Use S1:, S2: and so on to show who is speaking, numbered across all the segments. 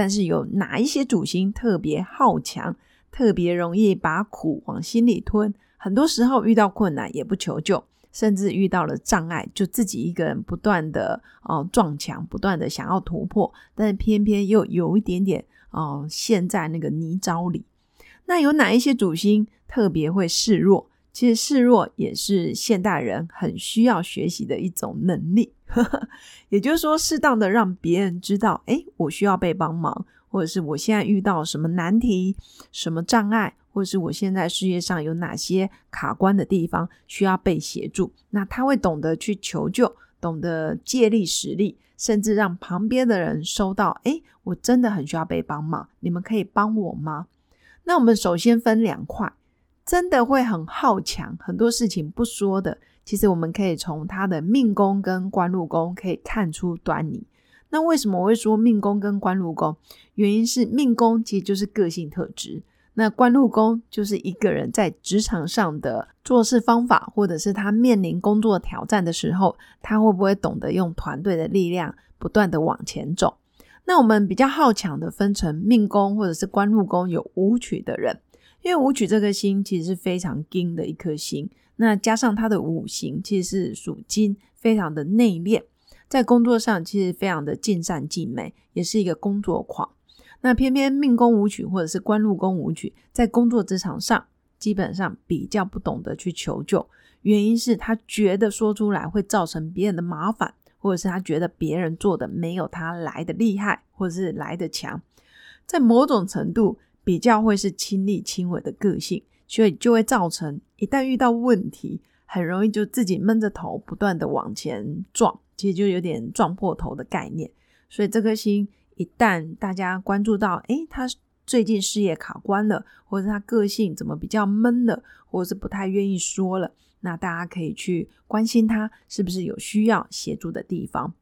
S1: 但是有哪一些主星特别好强，特别容易把苦往心里吞？很多时候遇到困难也不求救，甚至遇到了障碍，就自己一个人不断的哦撞墙，不断的想要突破，但是偏偏又有一点点哦陷在那个泥沼里。那有哪一些主星特别会示弱？其实示弱也是现代人很需要学习的一种能力。也就是说，适当的让别人知道，哎，我需要被帮忙，或者是我现在遇到什么难题、什么障碍，或者是我现在事业上有哪些卡关的地方需要被协助，那他会懂得去求救，懂得借力使力，甚至让旁边的人收到，哎，我真的很需要被帮忙，你们可以帮我吗？那我们首先分两块，真的会很好强，很多事情不说的。其实我们可以从他的命宫跟官禄宫可以看出端倪。那为什么我会说命宫跟官禄宫？原因是命宫其实就是个性特质，那官禄宫就是一个人在职场上的做事方法，或者是他面临工作挑战的时候，他会不会懂得用团队的力量不断的往前走？那我们比较好强的分成命宫或者是官禄宫有武曲的人，因为武曲这颗星其实是非常金的一颗星。那加上他的五行其实是属金，非常的内敛，在工作上其实非常的尽善尽美，也是一个工作狂。那偏偏命宫舞曲或者是官禄宫舞曲，在工作职场上基本上比较不懂得去求救，原因是他觉得说出来会造成别人的麻烦，或者是他觉得别人做的没有他来的厉害，或者是来的强，在某种程度比较会是亲力亲为的个性。所以就会造成，一旦遇到问题，很容易就自己闷着头，不断的往前撞，其实就有点撞破头的概念。所以这颗星一旦大家关注到，诶，他最近事业卡关了，或者他个性怎么比较闷了，或者是不太愿意说了，那大家可以去关心他是不是有需要协助的地方。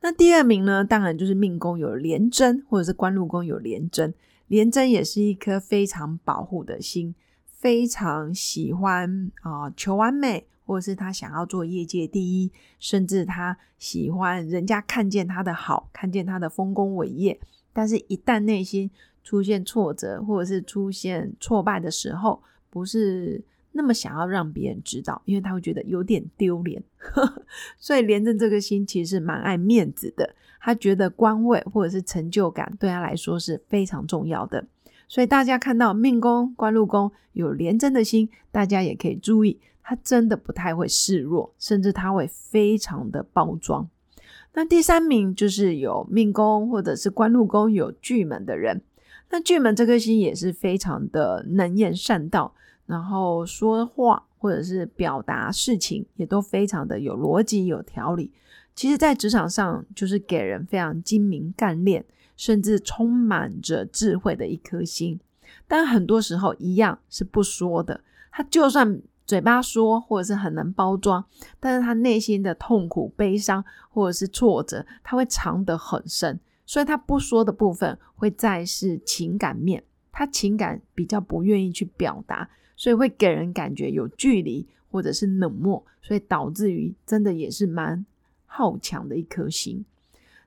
S1: 那第二名呢，当然就是命宫有廉贞，或者是官禄宫有廉贞，廉贞也是一颗非常保护的心。非常喜欢啊，求完美，或者是他想要做业界第一，甚至他喜欢人家看见他的好，看见他的丰功伟业。但是，一旦内心出现挫折，或者是出现挫败的时候，不是那么想要让别人知道，因为他会觉得有点丢脸。所以，连着这个心其实蛮爱面子的，他觉得官位或者是成就感对他来说是非常重要的。所以大家看到命宫、官禄宫有廉贞的心，大家也可以注意，他真的不太会示弱，甚至他会非常的包装。那第三名就是有命宫或者是官禄宫有巨门的人，那巨门这颗星也是非常的能言善道，然后说话或者是表达事情也都非常的有逻辑、有条理。其实，在职场上就是给人非常精明干练。甚至充满着智慧的一颗心，但很多时候一样是不说的。他就算嘴巴说，或者是很能包装，但是他内心的痛苦、悲伤或者是挫折，他会藏得很深。所以他不说的部分，会再是情感面，他情感比较不愿意去表达，所以会给人感觉有距离或者是冷漠，所以导致于真的也是蛮好强的一颗心。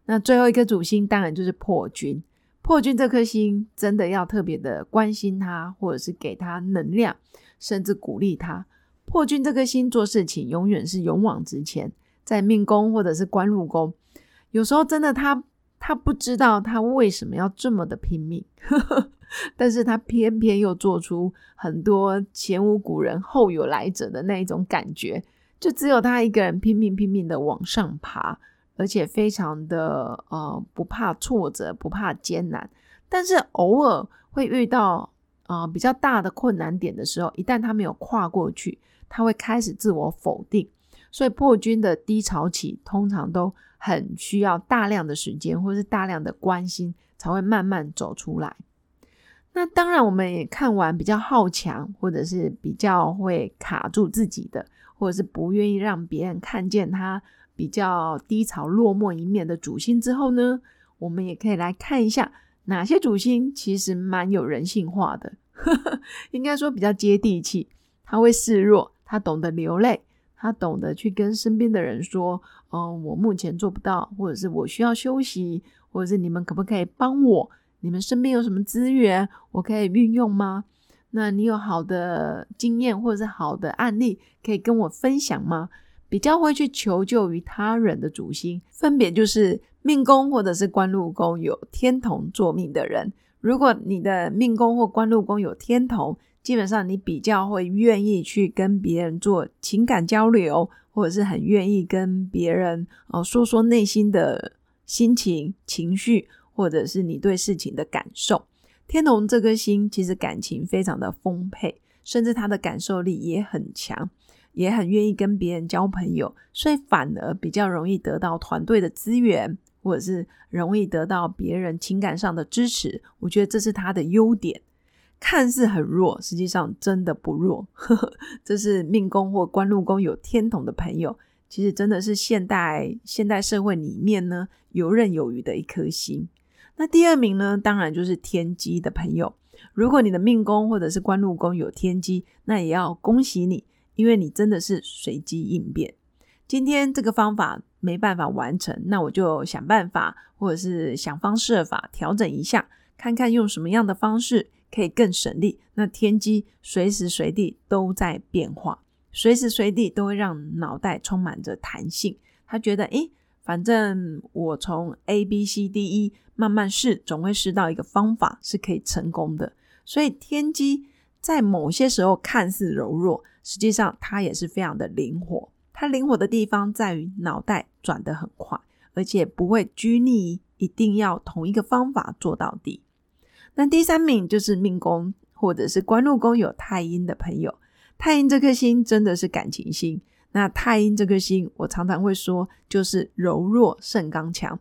S1: 那最后一颗主星当然就是破军，破军这颗星真的要特别的关心他，或者是给他能量，甚至鼓励他。破军这颗星做事情永远是勇往直前，在命宫或者是官禄宫，有时候真的他他不知道他为什么要这么的拼命，但是他偏偏又做出很多前无古人后有来者的那一种感觉，就只有他一个人拼命拼命的往上爬。而且非常的呃不怕挫折，不怕艰难，但是偶尔会遇到啊比较大的困难点的时候，一旦他没有跨过去，他会开始自我否定。所以破军的低潮期通常都很需要大量的时间，或是大量的关心，才会慢慢走出来。那当然，我们也看完比较好强，或者是比较会卡住自己的，或者是不愿意让别人看见他比较低潮落寞一面的主星之后呢，我们也可以来看一下哪些主星其实蛮有人性化的，应该说比较接地气。他会示弱，他懂得流泪，他懂得去跟身边的人说：“嗯，我目前做不到，或者是我需要休息，或者是你们可不可以帮我？”你们身边有什么资源，我可以运用吗？那你有好的经验或者是好的案例可以跟我分享吗？比较会去求救于他人的主星，分别就是命宫或者是官禄宫有天同坐命的人。如果你的命宫或官禄宫有天同，基本上你比较会愿意去跟别人做情感交流，或者是很愿意跟别人哦说说内心的心情情绪。或者是你对事情的感受，天同这颗星其实感情非常的丰沛，甚至他的感受力也很强，也很愿意跟别人交朋友，所以反而比较容易得到团队的资源，或者是容易得到别人情感上的支持。我觉得这是他的优点，看似很弱，实际上真的不弱。这是命宫或官禄宫有天同的朋友，其实真的是现代现代社会里面呢游刃有余的一颗星。那第二名呢，当然就是天机的朋友。如果你的命宫或者是官禄宫有天机，那也要恭喜你，因为你真的是随机应变。今天这个方法没办法完成，那我就想办法，或者是想方设法调整一下，看看用什么样的方式可以更省力。那天机随时随地都在变化，随时随地都会让脑袋充满着弹性。他觉得，诶，反正我从 A、B、C、D、E 慢慢试，总会试到一个方法是可以成功的。所以天机在某些时候看似柔弱，实际上它也是非常的灵活。它灵活的地方在于脑袋转得很快，而且不会拘泥一定要同一个方法做到底。那第三名就是命宫或者是官禄宫有太阴的朋友，太阴这颗星真的是感情星。那太阴这颗星，我常常会说，就是柔弱胜刚强。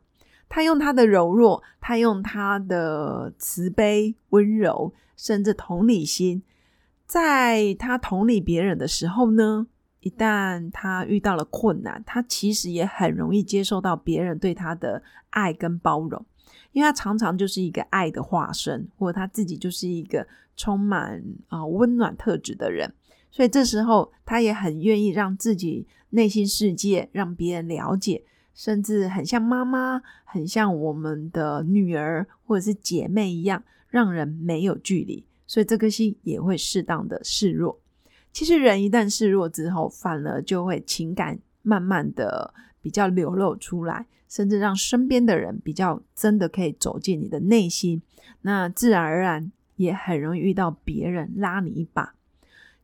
S1: 他用他的柔弱，他用他的慈悲、温柔，甚至同理心，在他同理别人的时候呢，一旦他遇到了困难，他其实也很容易接受到别人对他的爱跟包容，因为他常常就是一个爱的化身，或者他自己就是一个充满啊温暖特质的人。所以这时候，他也很愿意让自己内心世界让别人了解，甚至很像妈妈，很像我们的女儿或者是姐妹一样，让人没有距离。所以这颗心也会适当的示弱。其实人一旦示弱之后，反而就会情感慢慢的比较流露出来，甚至让身边的人比较真的可以走进你的内心。那自然而然也很容易遇到别人拉你一把。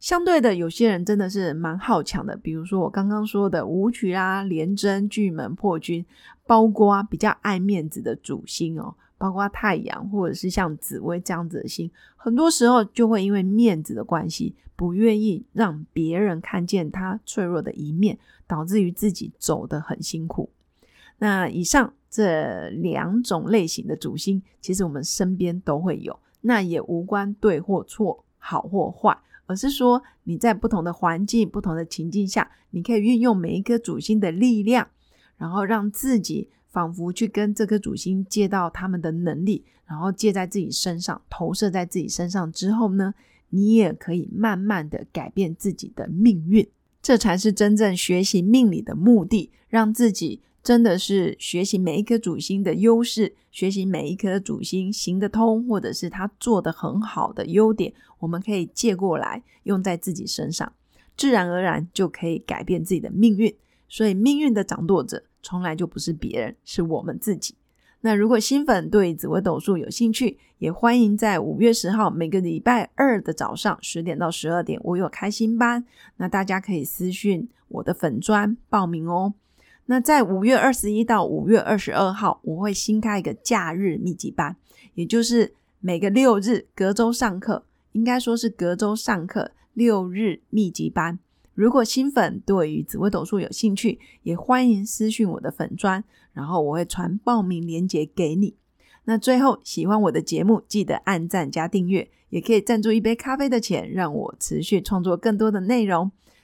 S1: 相对的，有些人真的是蛮好强的，比如说我刚刚说的舞曲啊、廉贞、巨门、破军，包括比较爱面子的主星哦，包括太阳或者是像紫薇这样子的星，很多时候就会因为面子的关系，不愿意让别人看见他脆弱的一面，导致于自己走得很辛苦。那以上这两种类型的主星，其实我们身边都会有，那也无关对或错、好或坏。而是说，你在不同的环境、不同的情境下，你可以运用每一颗主星的力量，然后让自己仿佛去跟这颗主星借到他们的能力，然后借在自己身上，投射在自己身上之后呢，你也可以慢慢的改变自己的命运。这才是真正学习命理的目的，让自己。真的是学习每一颗主星的优势，学习每一颗主星行得通，或者是他做的很好的优点，我们可以借过来用在自己身上，自然而然就可以改变自己的命运。所以命运的掌舵者从来就不是别人，是我们自己。那如果新粉对紫微斗数有兴趣，也欢迎在五月十号每个礼拜二的早上十点到十二点，我有开新班，那大家可以私讯我的粉砖报名哦。那在五月二十一到五月二十二号，我会新开一个假日密集班，也就是每个六日隔周上课，应该说是隔周上课六日密集班。如果新粉对于紫微斗数有兴趣，也欢迎私讯我的粉砖，然后我会传报名链接给你。那最后，喜欢我的节目，记得按赞加订阅，也可以赞助一杯咖啡的钱，让我持续创作更多的内容。